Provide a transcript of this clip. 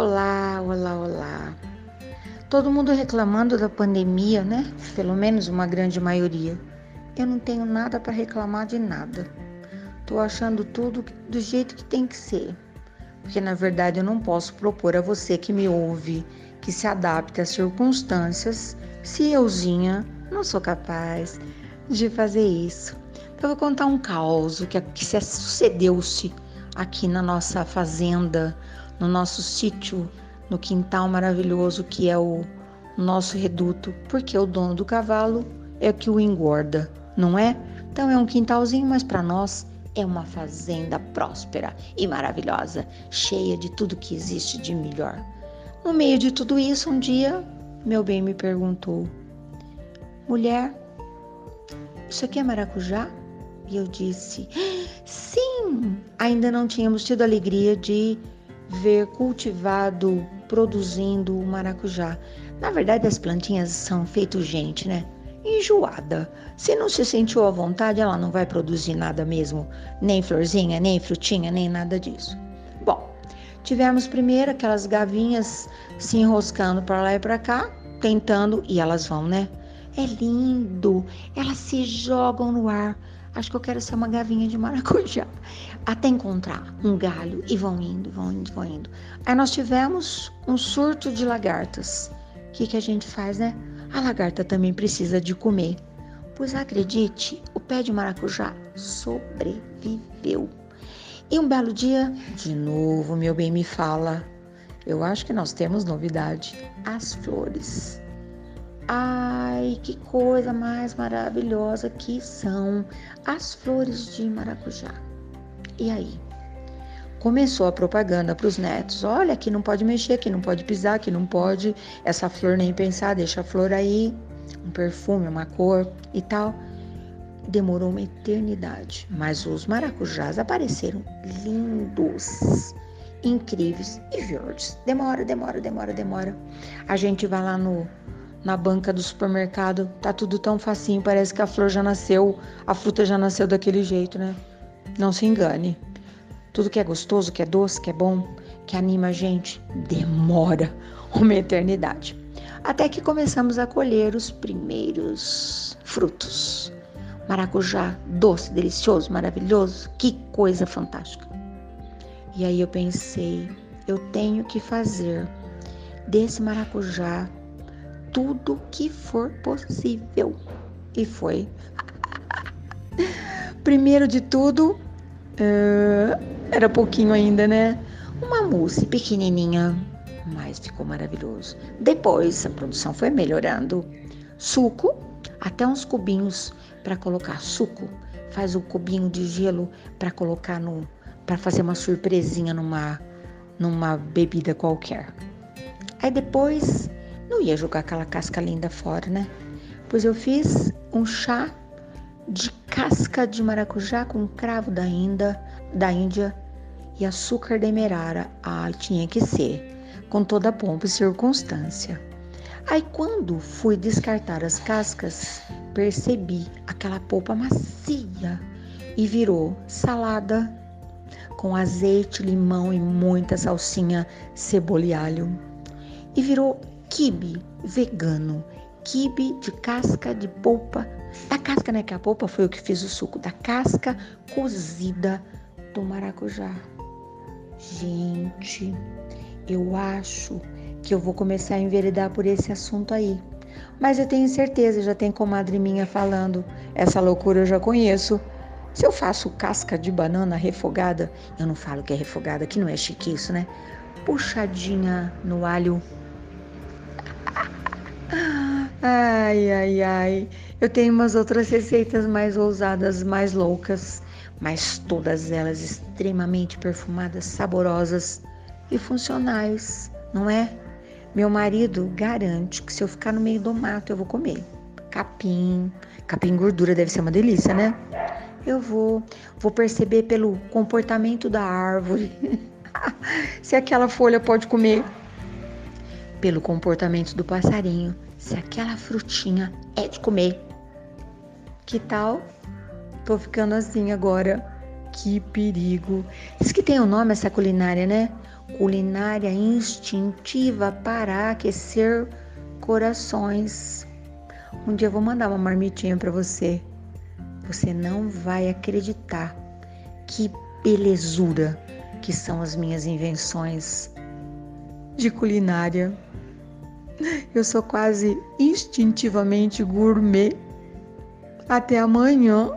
Olá, olá, olá. Todo mundo reclamando da pandemia, né? Pelo menos uma grande maioria. Eu não tenho nada para reclamar de nada. Tô achando tudo do jeito que tem que ser. Porque na verdade eu não posso propor a você que me ouve que se adapte às circunstâncias se euzinha não sou capaz de fazer isso. Eu vou contar um caos que, que sucedeu-se aqui na nossa fazenda, no nosso sítio, no quintal maravilhoso que é o nosso reduto, porque o dono do cavalo é o que o engorda, não é? Então é um quintalzinho, mas para nós é uma fazenda próspera e maravilhosa, cheia de tudo que existe de melhor. No meio de tudo isso, um dia, meu bem me perguntou: Mulher, isso aqui é maracujá? E eu disse: Sim! Ainda não tínhamos tido a alegria de ver cultivado, produzindo o maracujá. Na verdade, as plantinhas são feito gente, né? Enjoada. Se não se sentiu à vontade, ela não vai produzir nada mesmo, nem florzinha, nem frutinha, nem nada disso. Bom, tivemos primeiro aquelas gavinhas se enroscando para lá e para cá, tentando, e elas vão, né? É lindo, elas se jogam no ar. Acho que eu quero ser uma gavinha de maracujá. Até encontrar um galho e vão indo, vão indo, vão indo. Aí nós tivemos um surto de lagartas. O que, que a gente faz, né? A lagarta também precisa de comer. Pois acredite, o pé de maracujá sobreviveu. E um belo dia, de novo, meu bem me fala. Eu acho que nós temos novidade: as flores. Ai, que coisa mais maravilhosa que são as flores de maracujá. E aí? Começou a propaganda para os netos: olha, aqui não pode mexer, aqui não pode pisar, aqui não pode essa flor nem pensar, deixa a flor aí, um perfume, uma cor e tal. Demorou uma eternidade, mas os maracujás apareceram lindos, incríveis e verdes. Demora, demora, demora, demora. A gente vai lá no na banca do supermercado, tá tudo tão facinho, parece que a flor já nasceu, a fruta já nasceu daquele jeito, né? Não se engane. Tudo que é gostoso, que é doce, que é bom, que anima a gente, demora uma eternidade. Até que começamos a colher os primeiros frutos. Maracujá doce, delicioso, maravilhoso, que coisa fantástica. E aí eu pensei, eu tenho que fazer desse maracujá tudo que for possível. E foi. Primeiro de tudo, uh, era pouquinho ainda, né? Uma mousse pequenininha, mas ficou maravilhoso. Depois a produção foi melhorando. Suco, até uns cubinhos para colocar suco. Faz o cubinho de gelo para colocar no, para fazer uma surpresinha numa, numa bebida qualquer. Aí depois não ia jogar aquela casca linda fora, né? Pois eu fiz um chá de casca de maracujá com cravo da, Índia, da Índia e açúcar demerara. Ah, tinha que ser, com toda a pompa e circunstância. Aí quando fui descartar as cascas, percebi aquela polpa macia e virou salada com azeite, limão e muita salsinha, cebola e alho. E virou quibe vegano, quibe de casca de polpa, da casca, né? Que a polpa foi o que fez o suco, da casca cozida do maracujá. Gente, eu acho que eu vou começar a enveredar por esse assunto aí. Mas eu tenho certeza, já tem comadre minha falando, essa loucura eu já conheço. Se eu faço casca de banana refogada, eu não falo que é refogada, que não é chique isso, né? Puxadinha no alho Ai, ai, ai. Eu tenho umas outras receitas mais ousadas, mais loucas, mas todas elas extremamente perfumadas, saborosas e funcionais, não é? Meu marido garante que se eu ficar no meio do mato eu vou comer. Capim, capim gordura deve ser uma delícia, né? Eu vou, vou perceber pelo comportamento da árvore se aquela folha pode comer pelo comportamento do passarinho, se aquela frutinha é de comer. Que tal? Tô ficando assim agora. Que perigo. Diz que tem um nome essa culinária, né? culinária instintiva para aquecer corações. Um dia eu vou mandar uma marmitinha para você. Você não vai acreditar que belezura que são as minhas invenções de culinária. Eu sou quase instintivamente gourmet. Até amanhã.